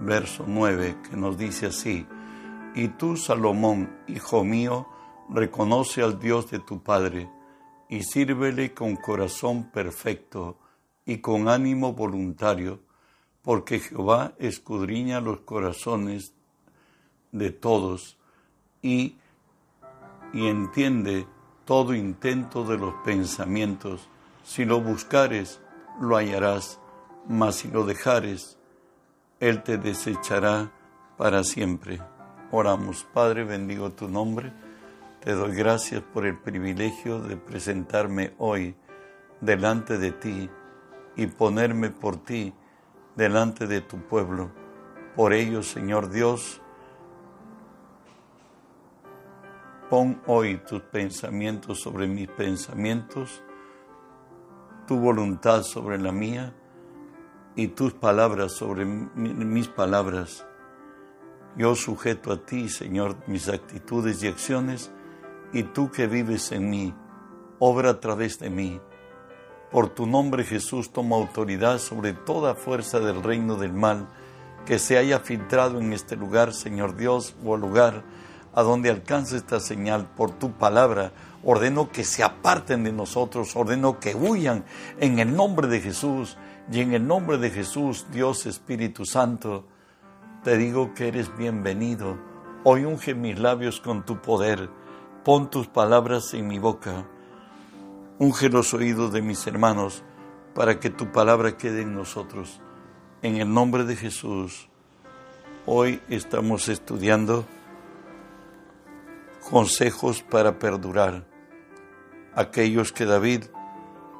verso 9, que nos dice así, y tú, Salomón, hijo mío, reconoce al Dios de tu Padre, y sírvele con corazón perfecto y con ánimo voluntario, porque Jehová escudriña los corazones de todos y, y entiende todo intento de los pensamientos. Si lo buscares, lo hallarás, mas si lo dejares, él te desechará para siempre. Oramos, Padre, bendigo tu nombre. Te doy gracias por el privilegio de presentarme hoy delante de ti y ponerme por ti delante de tu pueblo. Por ello, Señor Dios, pon hoy tus pensamientos sobre mis pensamientos, tu voluntad sobre la mía y tus palabras sobre mis palabras. Yo sujeto a ti, Señor, mis actitudes y acciones, y tú que vives en mí, obra a través de mí. Por tu nombre Jesús toma autoridad sobre toda fuerza del reino del mal que se haya filtrado en este lugar, Señor Dios, o lugar a donde alcance esta señal por tu palabra. Ordeno que se aparten de nosotros, ordeno que huyan en el nombre de Jesús y en el nombre de Jesús, Dios Espíritu Santo, te digo que eres bienvenido. Hoy unge mis labios con tu poder. Pon tus palabras en mi boca. Unge los oídos de mis hermanos para que tu palabra quede en nosotros. En el nombre de Jesús, hoy estamos estudiando consejos para perdurar. Aquellos que David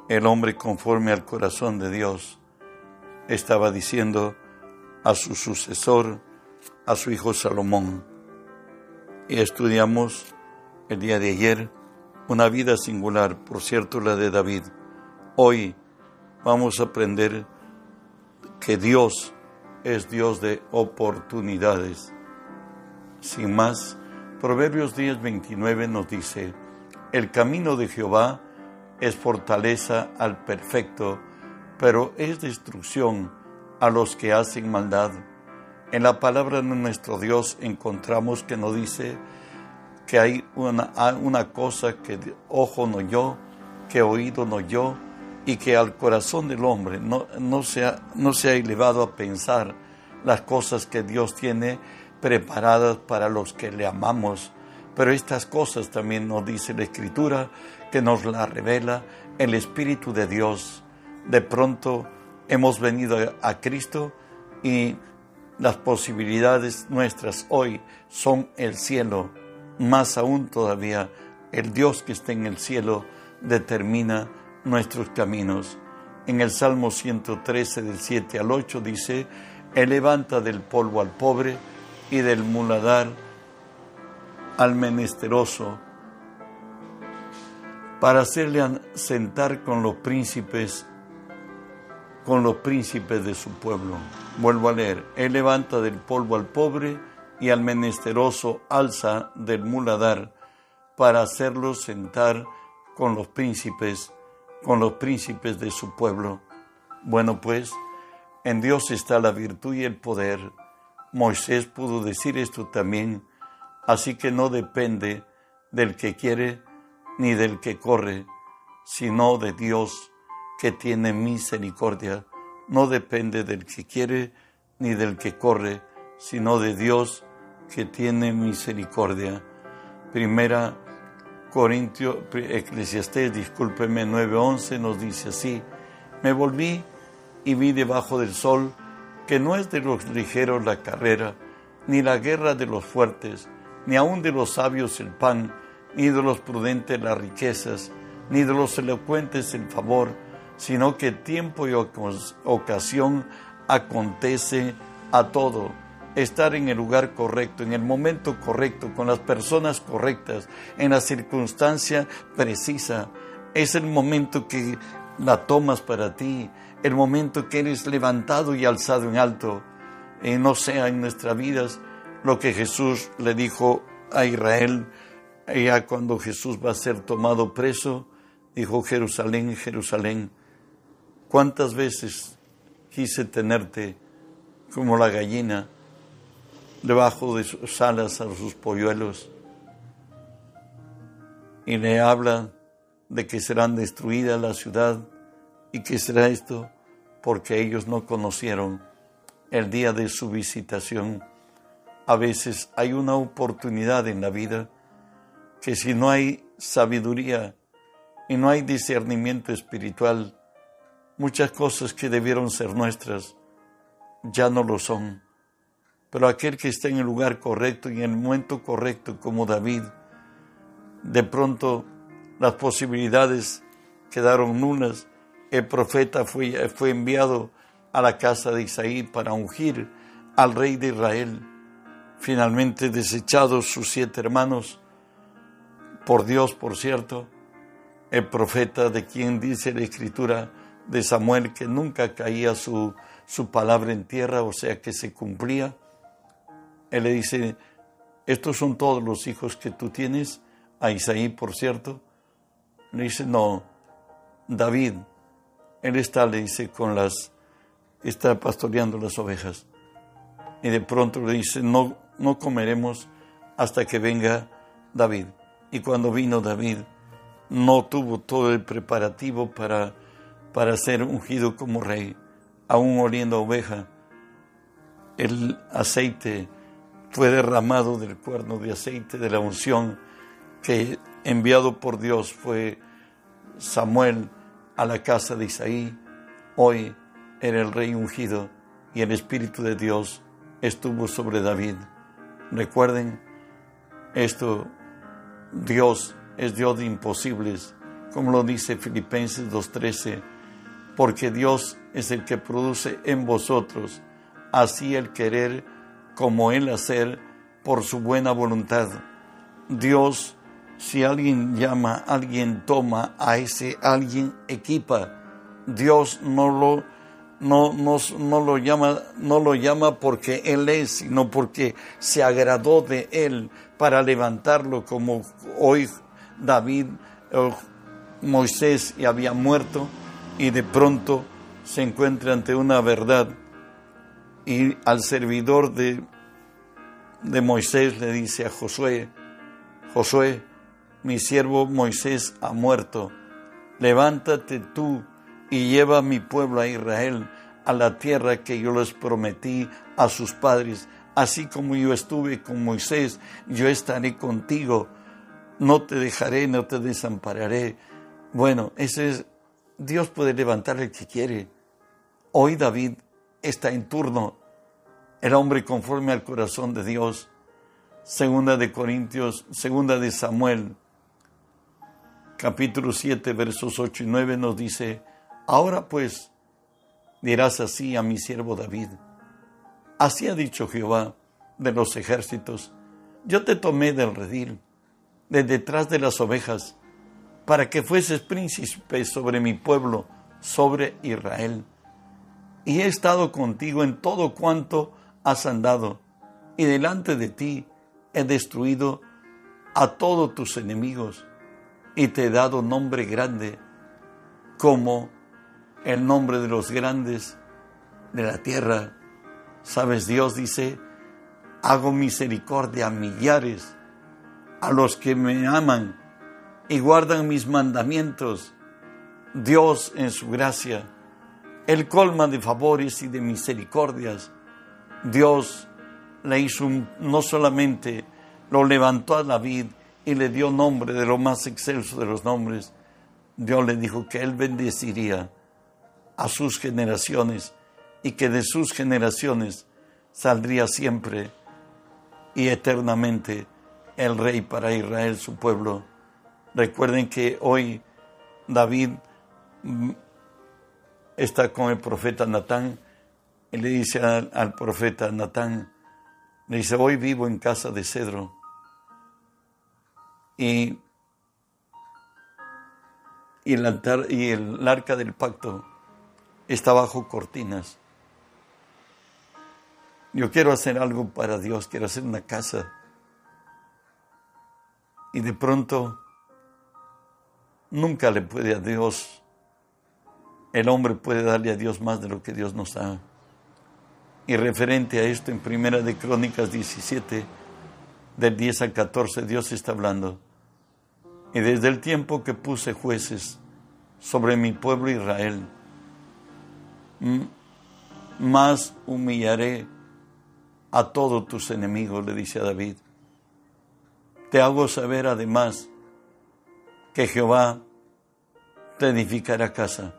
el hombre conforme al corazón de Dios, estaba diciendo a su sucesor, a su hijo Salomón. Y estudiamos el día de ayer una vida singular, por cierto la de David. Hoy vamos a aprender que Dios es Dios de oportunidades. Sin más, Proverbios 10:29 nos dice, el camino de Jehová es fortaleza al perfecto, pero es destrucción a los que hacen maldad. En la palabra de nuestro Dios encontramos que nos dice que hay una, cosa que ojo no yo, que oído no yo, y que al corazón del hombre no, no, no se ha elevado a pensar las cosas que Dios tiene preparadas para los que le amamos. Pero estas cosas también nos dice la Escritura que nos la revela el Espíritu de Dios. De pronto hemos venido a Cristo y las posibilidades nuestras hoy son el cielo. Más aún todavía, el Dios que está en el cielo determina nuestros caminos. En el Salmo 113 del 7 al 8 dice, Él levanta del polvo al pobre y del muladar al menesteroso para hacerle sentar con los príncipes con los príncipes de su pueblo. Vuelvo a leer, él levanta del polvo al pobre y al menesteroso alza del muladar para hacerlo sentar con los príncipes, con los príncipes de su pueblo. Bueno, pues, en Dios está la virtud y el poder. Moisés pudo decir esto también, así que no depende del que quiere, ni del que corre, sino de Dios que tiene misericordia. No depende del que quiere ni del que corre, sino de Dios que tiene misericordia. Primera Corintios, Eclesiastés, discúlpeme, 9:11 nos dice así, me volví y vi debajo del sol que no es de los ligeros la carrera, ni la guerra de los fuertes, ni aun de los sabios el pan, ni de los prudentes las riquezas, ni de los elocuentes el favor, sino que tiempo y ocasión acontece a todo. estar en el lugar correcto, en el momento correcto, con las personas correctas, en la circunstancia precisa. Es el momento que la tomas para ti, el momento que eres levantado y alzado en alto. Y no sea en nuestras vidas lo que Jesús le dijo a Israel, ya cuando Jesús va a ser tomado preso, dijo Jerusalén, Jerusalén, ¿cuántas veces quise tenerte como la gallina debajo de sus alas a sus polluelos? Y le habla de que serán destruidas la ciudad y que será esto porque ellos no conocieron el día de su visitación. A veces hay una oportunidad en la vida que si no hay sabiduría y no hay discernimiento espiritual, muchas cosas que debieron ser nuestras ya no lo son. Pero aquel que está en el lugar correcto y en el momento correcto, como David, de pronto las posibilidades quedaron nulas. El profeta fue, fue enviado a la casa de Isaí para ungir al rey de Israel. Finalmente desechados sus siete hermanos, por Dios, por cierto, el profeta de quien dice la escritura de Samuel que nunca caía su, su palabra en tierra, o sea que se cumplía. Él le dice, estos son todos los hijos que tú tienes, a Isaí, por cierto. Le dice, no, David, él está, le dice, con las, está pastoreando las ovejas. Y de pronto le dice, no, no comeremos hasta que venga David. Y cuando vino David, no tuvo todo el preparativo para, para ser ungido como rey, aún oliendo oveja. El aceite fue derramado del cuerno de aceite de la unción que enviado por Dios fue Samuel a la casa de Isaí. Hoy era el rey ungido y el Espíritu de Dios estuvo sobre David. Recuerden, esto Dios es Dios de imposibles, como lo dice Filipenses 2.13, porque Dios es el que produce en vosotros así el querer como el hacer por su buena voluntad. Dios, si alguien llama, alguien toma, a ese alguien equipa. Dios no lo, no, no, no, lo llama, no lo llama porque Él es, sino porque se agradó de Él para levantarlo como hoy David, Moisés y había muerto y de pronto se encuentra ante una verdad y al servidor de, de Moisés le dice a Josué, Josué, mi siervo Moisés ha muerto, levántate tú y lleva a mi pueblo a Israel a la tierra que yo les prometí a sus padres, así como yo estuve con Moisés, yo estaré contigo no te dejaré, no te desampararé. Bueno, ese es, Dios puede levantar el que quiere. Hoy David está en turno, el hombre conforme al corazón de Dios. Segunda de Corintios, segunda de Samuel, capítulo 7, versos 8 y 9 nos dice, ahora pues dirás así a mi siervo David, así ha dicho Jehová de los ejércitos, yo te tomé del redil de detrás de las ovejas, para que fueses príncipe sobre mi pueblo, sobre Israel. Y he estado contigo en todo cuanto has andado, y delante de ti he destruido a todos tus enemigos, y te he dado nombre grande, como el nombre de los grandes de la tierra. Sabes, Dios dice, hago misericordia a millares a los que me aman y guardan mis mandamientos. Dios en su gracia, el colma de favores y de misericordias. Dios le hizo no solamente lo levantó a David y le dio nombre de lo más excelso de los nombres, Dios le dijo que él bendeciría a sus generaciones y que de sus generaciones saldría siempre y eternamente el rey para Israel, su pueblo. Recuerden que hoy David mm, está con el profeta Natán y le dice al, profeta Natán, Le dice, hoy vivo en casa de cedro. Y, y, el altar, y el arca del pacto está bajo cortinas. Yo quiero hacer algo para Dios, quiero hacer una casa. Y de pronto, nunca le puede a Dios, el hombre puede darle a Dios más de lo que Dios nos da. Y referente a esto, en Primera de Crónicas 17, del 10 al 14, Dios está hablando. Y desde el tiempo que puse jueces sobre mi pueblo Israel, más humillaré a todos tus enemigos, le dice a David. Te hago saber además que Jehová te edificará casa.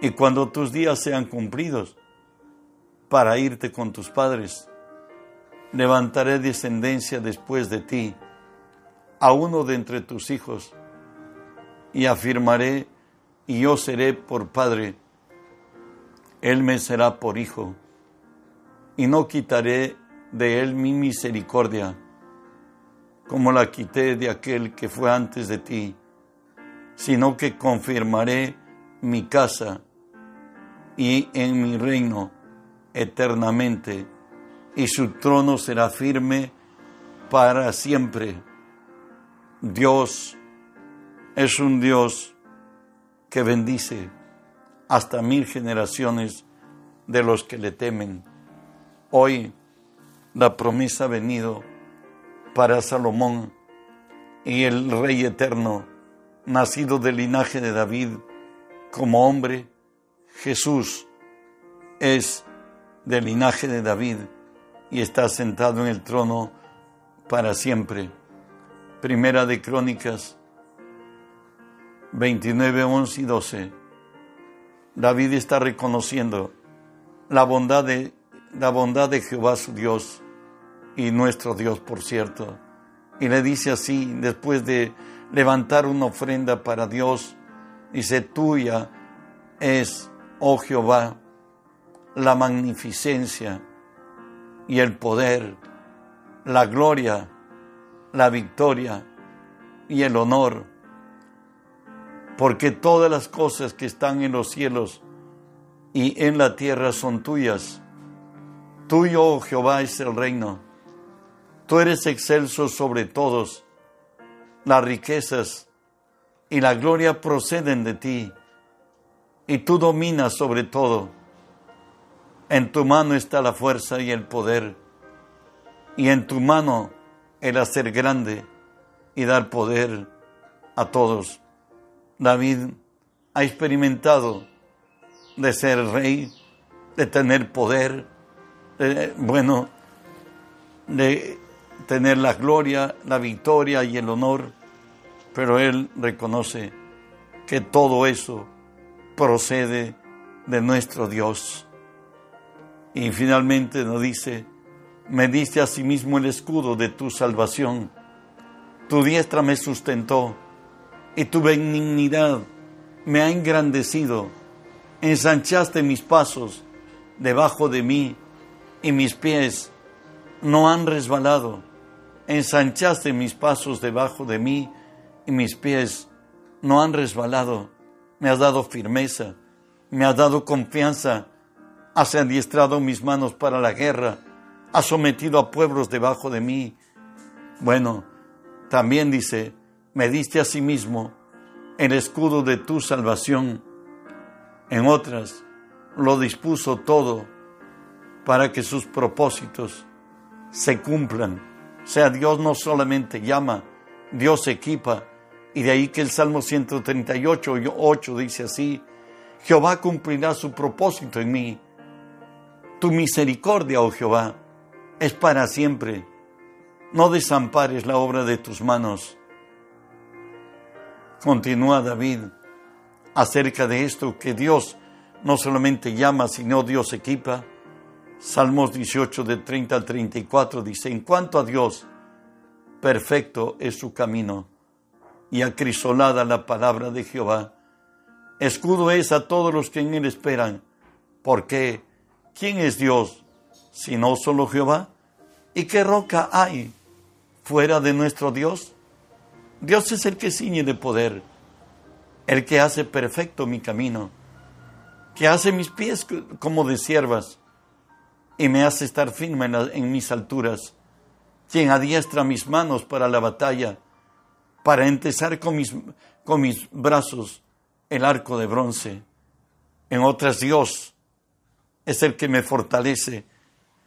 Y cuando tus días sean cumplidos, para irte con tus padres. Levantaré descendencia después de ti, a uno de entre tus hijos, y afirmaré, y yo seré por padre, él me será por hijo, y no quitaré de él mi misericordia, como la quité de aquel que fue antes de ti, sino que confirmaré mi casa y en mi reino eternamente y su trono será firme para siempre. Dios es un Dios que bendice hasta mil generaciones de los que le temen. Hoy la promesa ha venido para Salomón y el Rey eterno, nacido del linaje de David como hombre, Jesús es del linaje de David y está sentado en el trono para siempre. Primera de Crónicas 29, 11 y 12. David está reconociendo la bondad de, la bondad de Jehová su Dios y nuestro Dios, por cierto. Y le dice así, después de levantar una ofrenda para Dios, dice, tuya es, oh Jehová, la magnificencia y el poder, la gloria, la victoria y el honor, porque todas las cosas que están en los cielos y en la tierra son tuyas. Tuyo, oh Jehová, es el reino. Tú eres excelso sobre todos. Las riquezas y la gloria proceden de ti, y tú dominas sobre todo. En tu mano está la fuerza y el poder, y en tu mano el hacer grande y dar poder a todos. David ha experimentado de ser rey, de tener poder, bueno, de tener la gloria, la victoria y el honor, pero él reconoce que todo eso procede de nuestro Dios. Y finalmente nos dice, me diste a sí mismo el escudo de tu salvación. Tu diestra me sustentó y tu benignidad me ha engrandecido. Ensanchaste mis pasos debajo de mí y mis pies no han resbalado. Ensanchaste mis pasos debajo de mí y mis pies no han resbalado. Me has dado firmeza, me has dado confianza Has adiestrado mis manos para la guerra. Has sometido a pueblos debajo de mí. Bueno, también dice, me diste a sí mismo el escudo de tu salvación. En otras, lo dispuso todo para que sus propósitos se cumplan. O sea, Dios no solamente llama, Dios equipa. Y de ahí que el Salmo 138, 8 dice así, Jehová cumplirá su propósito en mí tu misericordia, oh Jehová, es para siempre. No desampares la obra de tus manos. Continúa David acerca de esto que Dios no solamente llama, sino Dios equipa. Salmos 18 de 30 al 34 dice, en cuanto a Dios, perfecto es su camino y acrisolada la palabra de Jehová. Escudo es a todos los que en él esperan, porque ¿Quién es Dios? Si no solo Jehová, ¿Y qué roca hay fuera de nuestro Dios? Dios es el que ciñe de poder, el que hace perfecto mi camino, que hace mis pies como de siervas y me hace estar firme en, mis alturas, quien adiestra mis manos para la batalla, para entesar con mis, con mis brazos el arco de bronce. En otras, Dios es el que me fortalece,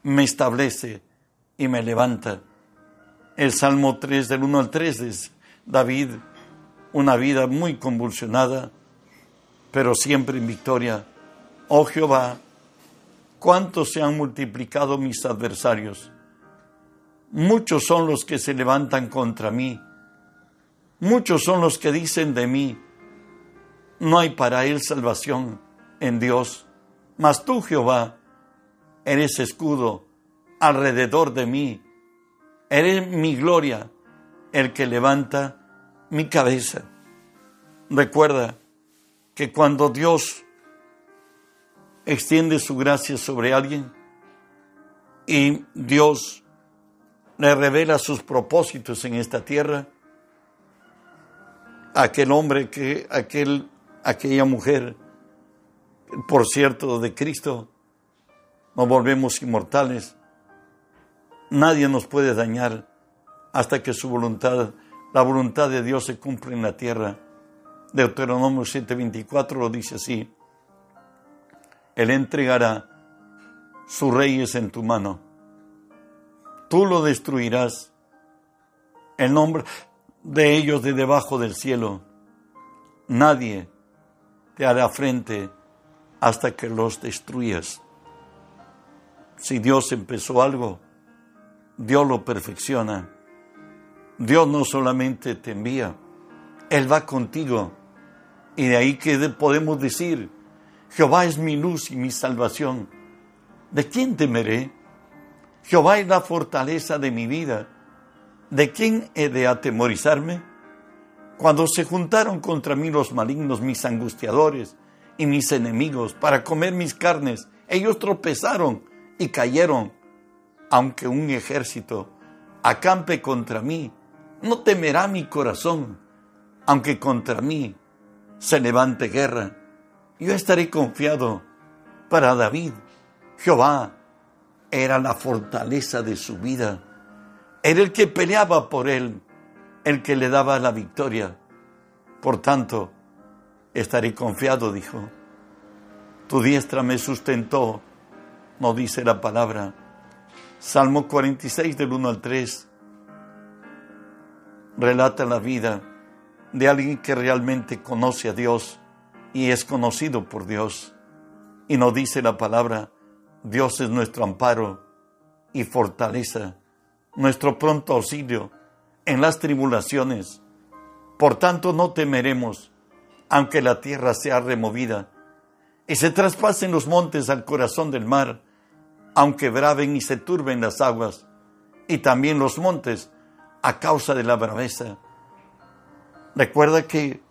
me establece y me levanta. El Salmo 3 del 1 al 3 es David, una vida muy convulsionada, pero siempre en victoria. Oh Jehová, cuántos se han multiplicado mis adversarios. Muchos son los que se levantan contra mí. Muchos son los que dicen de mí, no hay para él salvación en Dios. Mas tú, Jehová, eres escudo alrededor de mí. Eres mi gloria, el que levanta mi cabeza. Recuerda que cuando Dios extiende su gracia sobre alguien y Dios le revela sus propósitos en esta tierra, aquel hombre que aquel aquella mujer, por cierto, de Cristo, nos volvemos inmortales. Nadie nos puede dañar hasta que su voluntad, la voluntad de Dios se cumple en la tierra. Deuteronomio 7:24 lo dice así. Él entregará sus reyes en tu mano. Tú lo destruirás. El nombre de ellos de debajo del cielo. Nadie te hará frente hasta que los destruyas. Si Dios empezó algo, Dios lo perfecciona. Dios no solamente te envía, Él va contigo. Y de ahí que podemos decir, Jehová es mi luz y mi salvación. ¿De quién temeré? Jehová es la fortaleza de mi vida. ¿De quién he de atemorizarme? Cuando se juntaron contra mí los malignos, mis angustiadores y mis enemigos, para comer mis carnes, ellos tropezaron y cayeron. Aunque un ejército acampe contra mí, no temerá mi corazón. Aunque contra mí se levante guerra, yo estaré confiado. Para David, Jehová era la fortaleza de su vida. Era el que peleaba por él, el que le daba la victoria. Por tanto, estaré confiado, dijo. Tu diestra me sustentó, no dice la palabra. Salmo 46 del 1 al 3 relata la vida de alguien que realmente conoce a Dios y es conocido por Dios. Y nos dice la palabra, Dios es nuestro amparo y fortaleza, nuestro pronto auxilio en las tribulaciones. Por tanto no temeremos, aunque la tierra sea removida y se traspasen los montes al corazón del mar, aunque braven y se turben las aguas, y también los montes a causa de la braveza. Recuerda que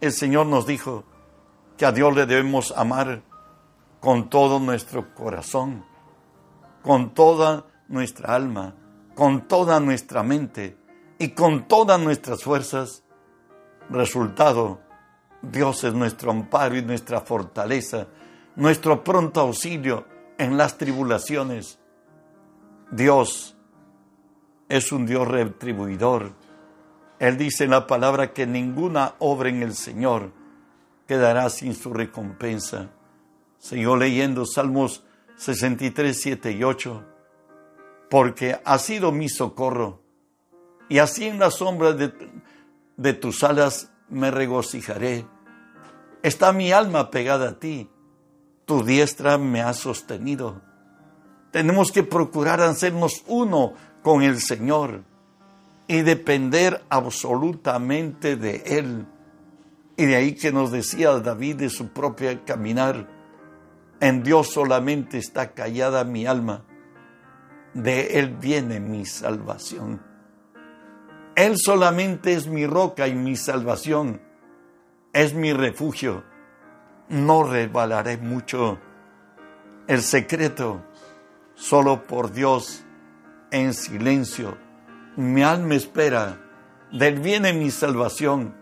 el Señor nos dijo, que a Dios le debemos amar con todo nuestro corazón, con toda nuestra alma, con toda nuestra mente y con todas nuestras fuerzas. Resultado, Dios es nuestro amparo y nuestra fortaleza, nuestro pronto auxilio en las tribulaciones. Dios es un Dios retribuidor. Él dice en la palabra que ninguna obra en el Señor quedará sin su recompensa. Siguió leyendo Salmos 63, 7 y 8, porque ha sido mi socorro, y así en la sombra de, de tus alas me regocijaré. Está mi alma pegada a ti, tu diestra me ha sostenido. Tenemos que procurar hacernos uno con el Señor y depender absolutamente de Él y de ahí que nos decía David de su propia caminar, en Dios solamente está callada mi alma, de Él viene mi salvación. Él solamente es mi roca y mi salvación, es mi refugio. No resbalaré mucho. El secreto, solo por Dios en silencio. Mi alma espera, del viene mi salvación.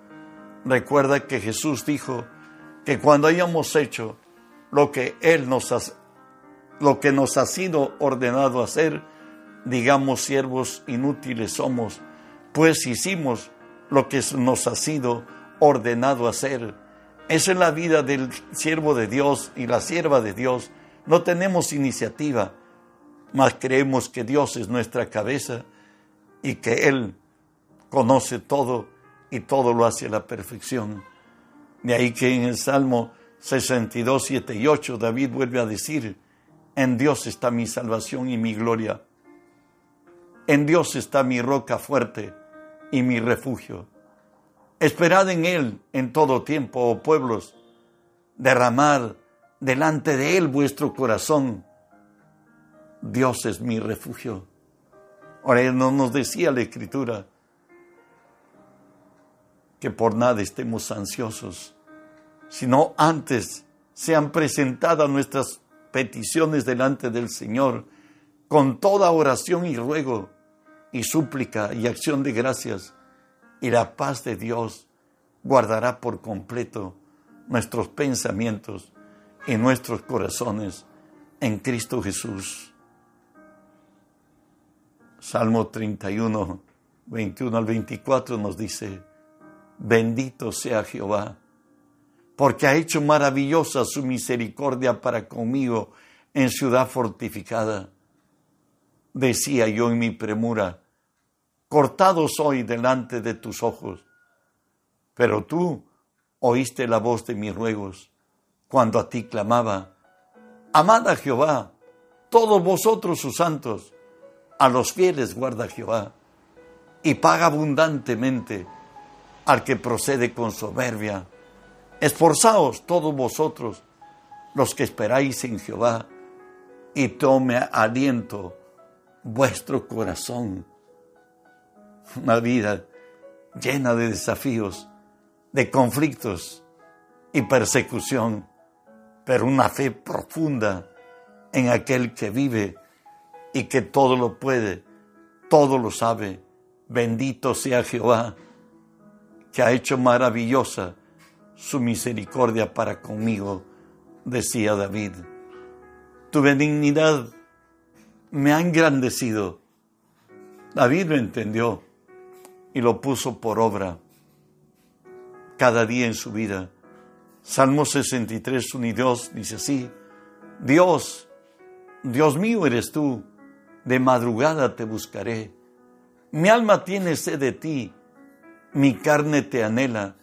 Recuerda que Jesús dijo que cuando hayamos hecho lo que Él nos ha, lo que nos ha sido ordenado hacer, digamos siervos inútiles somos, pues hicimos lo que nos ha sido ordenado hacer. Esa es la vida del siervo de Dios y la sierva de Dios. No tenemos iniciativa, mas creemos que Dios es nuestra cabeza y que Él conoce todo y todo lo hace a la perfección. De ahí que en el Salmo 62, 7 y 8 David vuelve a decir, en Dios está mi salvación y mi gloria. En Dios está mi roca fuerte y mi refugio. Esperad en Él en todo tiempo, oh pueblos, derramad delante de Él vuestro corazón. Dios es mi refugio. Ahora no nos decía la Escritura que por nada estemos ansiosos, sino antes sean presentadas nuestras peticiones delante del Señor con toda oración y ruego y súplica y acción de gracias y la paz de Dios guardará por completo nuestros pensamientos y nuestros corazones en Cristo Jesús. Salmo 31, 21 al 24 nos dice, bendito sea Jehová, porque ha hecho maravillosa su misericordia para conmigo en ciudad fortificada. Decía yo en mi premura, cortado soy delante de tus ojos. Pero tú oíste la voz de mis ruegos cuando a ti clamaba. Amad a Jehová, todos vosotros sus santos, a los fieles guarda Jehová, y paga abundantemente al que procede con soberbia. Esforzaos todos vosotros, los que esperáis en Jehová, y tome aliento vuestro corazón una vida llena de desafíos, de conflictos y persecución, pero una fe profunda en aquel que vive y que todo lo puede, todo lo sabe. Bendito sea Jehová, que ha hecho maravillosa su misericordia para conmigo, decía David. Tu benignidad me ha engrandecido. David lo entendió y lo puso por obra cada día en su vida. Salmo 63, 1 y 2 dice así, Dios, Dios mío eres tú, de madrugada te buscaré. Mi alma tiene sed de ti, mi carne te anhela,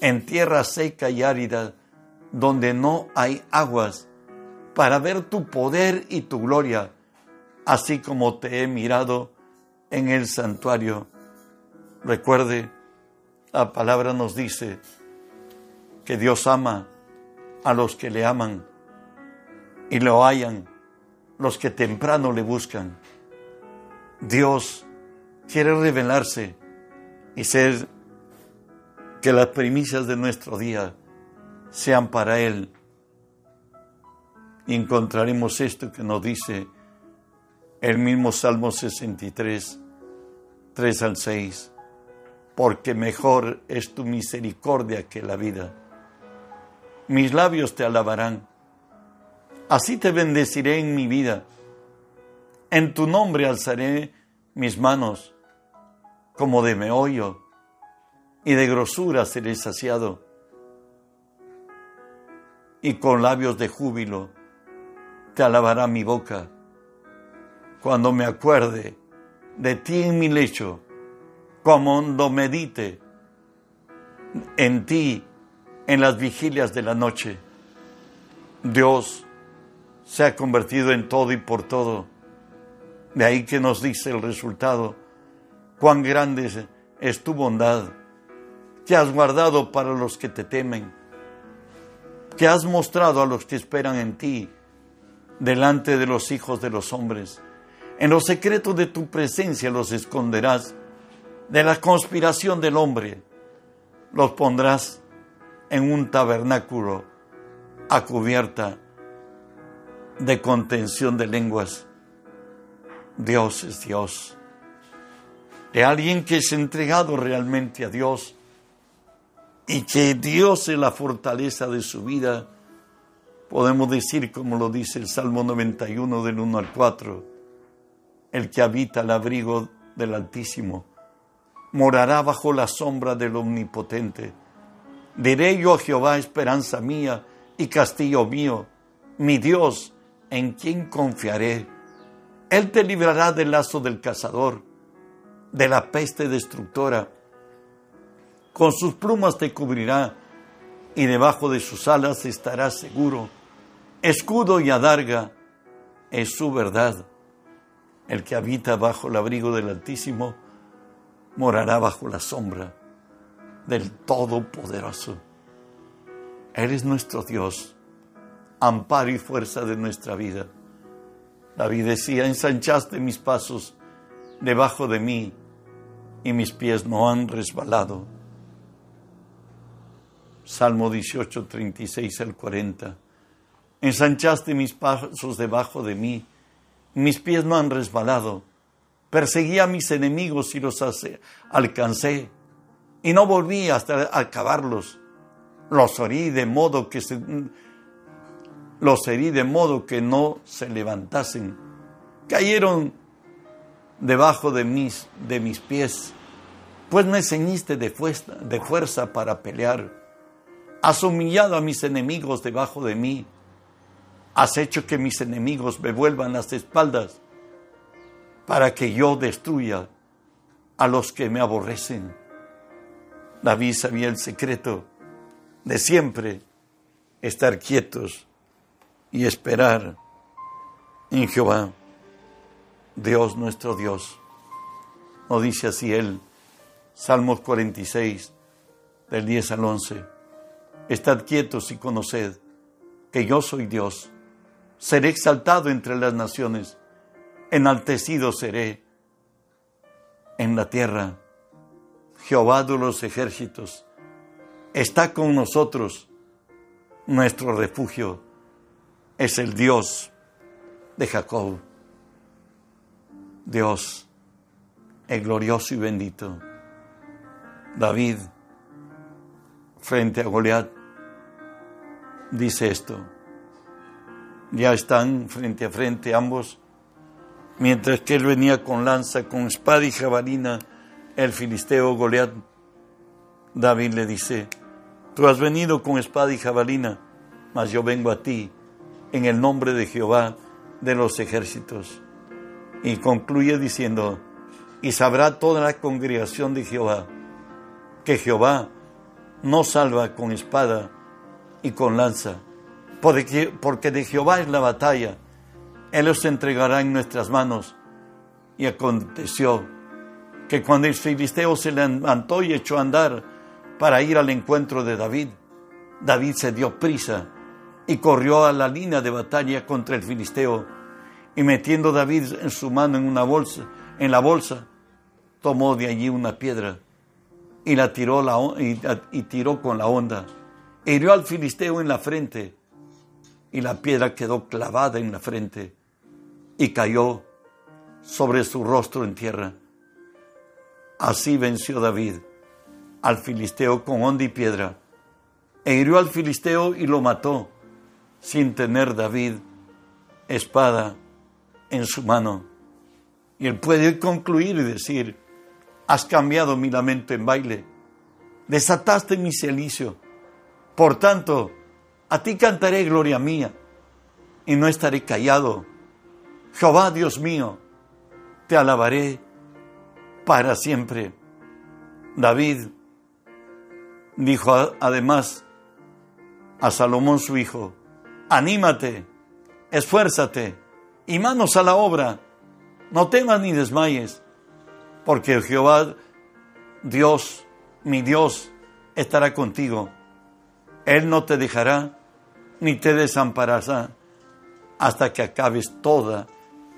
en tierra seca y árida, donde no hay aguas, para ver tu poder y tu gloria, así como te he mirado en el santuario. Recuerde, la palabra nos dice que Dios ama a los que le aman y lo hallan los que temprano le buscan. Dios quiere revelarse y ser que las primicias de nuestro día sean para Él. Y encontraremos esto que nos dice el mismo Salmo 63, 3 al 6 porque mejor es tu misericordia que la vida. Mis labios te alabarán. Así te bendeciré en mi vida. En tu nombre alzaré mis manos como de meollo y de grosura seré saciado. Y con labios de júbilo te alabará mi boca. Cuando me acuerde de ti en mi lecho, cuando medite en ti en las vigilias de la noche. Dios se ha convertido en todo y por todo. De ahí que nos dice el resultado, cuán grande es tu bondad, que has guardado para los que te temen, que has mostrado a los que esperan en ti, delante de los hijos de los hombres. En los secretos de tu presencia los esconderás de la conspiración del hombre, los pondrás en un tabernáculo a cubierta de contención de lenguas. Dios es Dios. De alguien que es entregado realmente a Dios y que Dios es la fortaleza de su vida, podemos decir, como lo dice el Salmo 91 del 1 al 4, el que habita el abrigo del Altísimo morará bajo la sombra del Omnipotente. Diré yo a Jehová, esperanza mía y castillo mío, mi Dios, en quien confiaré. Él te librará del lazo del cazador, de la peste destructora con sus plumas te cubrirá y debajo de sus alas estarás seguro. Escudo y adarga es su verdad. El que habita bajo el abrigo del Altísimo morará bajo la sombra del Todopoderoso. Eres nuestro Dios, amparo y fuerza de nuestra vida. David decía, ensanchaste mis pasos debajo de mí y mis pies no han resbalado. Salmo 18, 36 al 40. Ensanchaste mis pasos debajo de mí, mis pies no han resbalado. Perseguí a mis enemigos y los alcancé, y no volví hasta acabarlos. Los herí de modo que se, los herí de modo que no se levantasen. Cayeron debajo de mis, de mis pies, pues me ceñiste de fuerza, de fuerza para pelear. Has humillado a mis enemigos debajo de mí. Has hecho que mis enemigos me vuelvan las espaldas para que yo destruya a los que me aborrecen. David sabía el secreto de siempre estar quietos y esperar en Jehová, Dios nuestro Dios. No dice así él, Salmos 46, del 10 al 11. Estad quietos y conoced que yo soy Dios. Seré exaltado entre las naciones, enaltecido seré en la tierra. Jehová de los ejércitos está con nosotros. Nuestro refugio es el Dios de Jacob. Dios, el glorioso y bendito. David, frente a Goliat, dice esto. Ya están frente a frente ambos, mientras que él venía con lanza, con espada y jabalina, el filisteo Goliat. David le dice, tú has venido con espada y jabalina, mas yo vengo a ti en el nombre de Jehová de los ejércitos. Y concluye diciendo, y sabrá toda la congregación de Jehová que Jehová no salva con espada y con lanza, porque, porque de Jehová es la batalla, Él los entregará en nuestras manos. Y aconteció que cuando el filisteo se levantó y echó a andar para ir al encuentro de David, David se dio prisa y corrió a la línea de batalla contra el filisteo. Y metiendo David en su mano en una bolsa, en la bolsa, tomó de allí una piedra y la tiró y tiró con la onda. Hirió al filisteo en la frente y la piedra quedó clavada en la frente y cayó sobre su rostro en tierra. Así venció David al filisteo con onda y piedra e hirió al filisteo y lo mató sin tener David espada en su mano. Y él puede concluir y decir, has cambiado mi lamento en baile, desataste mi celicio por tanto, a ti cantaré gloria mía y no estaré callado. Jehová Dios mío, te alabaré para siempre. David dijo además a Salomón su hijo, anímate, esfuérzate y manos a la obra, no temas ni desmayes, porque Jehová Dios, mi Dios, estará contigo él no te dejará ni te desamparará hasta que acabes toda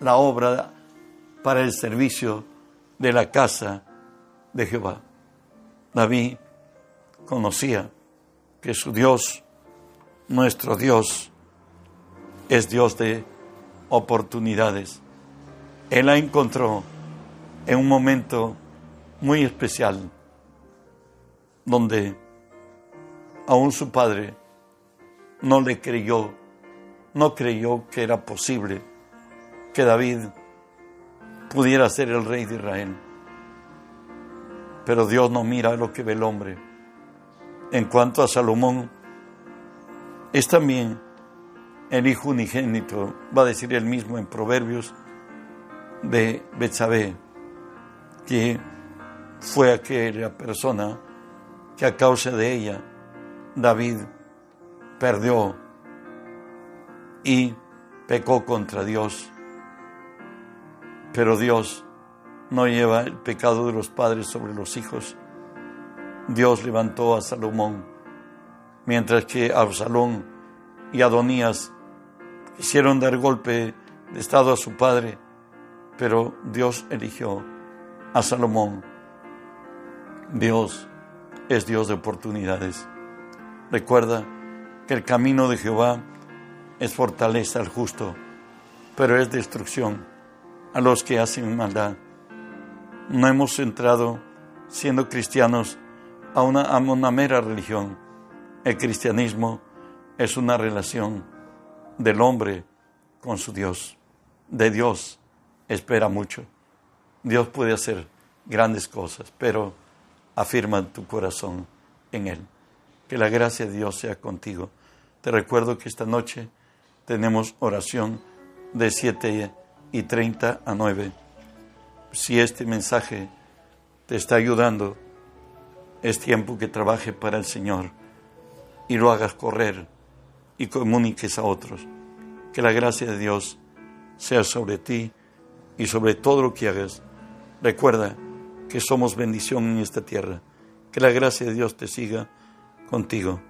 la obra para el servicio de la casa de Jehová. David conocía que su Dios, nuestro Dios, es Dios de oportunidades. Él la encontró en un momento muy especial, donde aún su padre no le creyó, no creyó que era posible que David pudiera ser el rey de Israel. Pero Dios no mira lo que ve el hombre. En cuanto a Salomón, es también el hijo unigénito, va a decir él mismo en Proverbios, de Betsabé, que fue aquella persona que a causa de ella David perdió y pecó contra Dios. Pero Dios no lleva el pecado de los padres sobre los hijos. Dios levantó a Salomón, mientras que Absalón y Adonías quisieron dar golpe de estado a su padre, pero Dios eligió a Salomón. Dios es Dios de oportunidades. Recuerda que el camino de Jehová es fortaleza al justo, pero es destrucción a los que hacen maldad. No hemos entrado, siendo cristianos, a una, a una mera religión. El cristianismo es una relación del hombre con su Dios. De Dios espera mucho. Dios puede hacer grandes cosas, pero afirma tu corazón en Él. Que la gracia de Dios sea contigo. Te recuerdo que esta noche tenemos oración de 7 y 30 a 9. Si este mensaje te está ayudando, es tiempo que trabaje para el Señor y lo hagas correr y comuniques a otros. Que la gracia de Dios sea sobre ti y sobre todo lo que hagas. Recuerda que somos bendición en esta tierra. Que la gracia de Dios te siga contigo.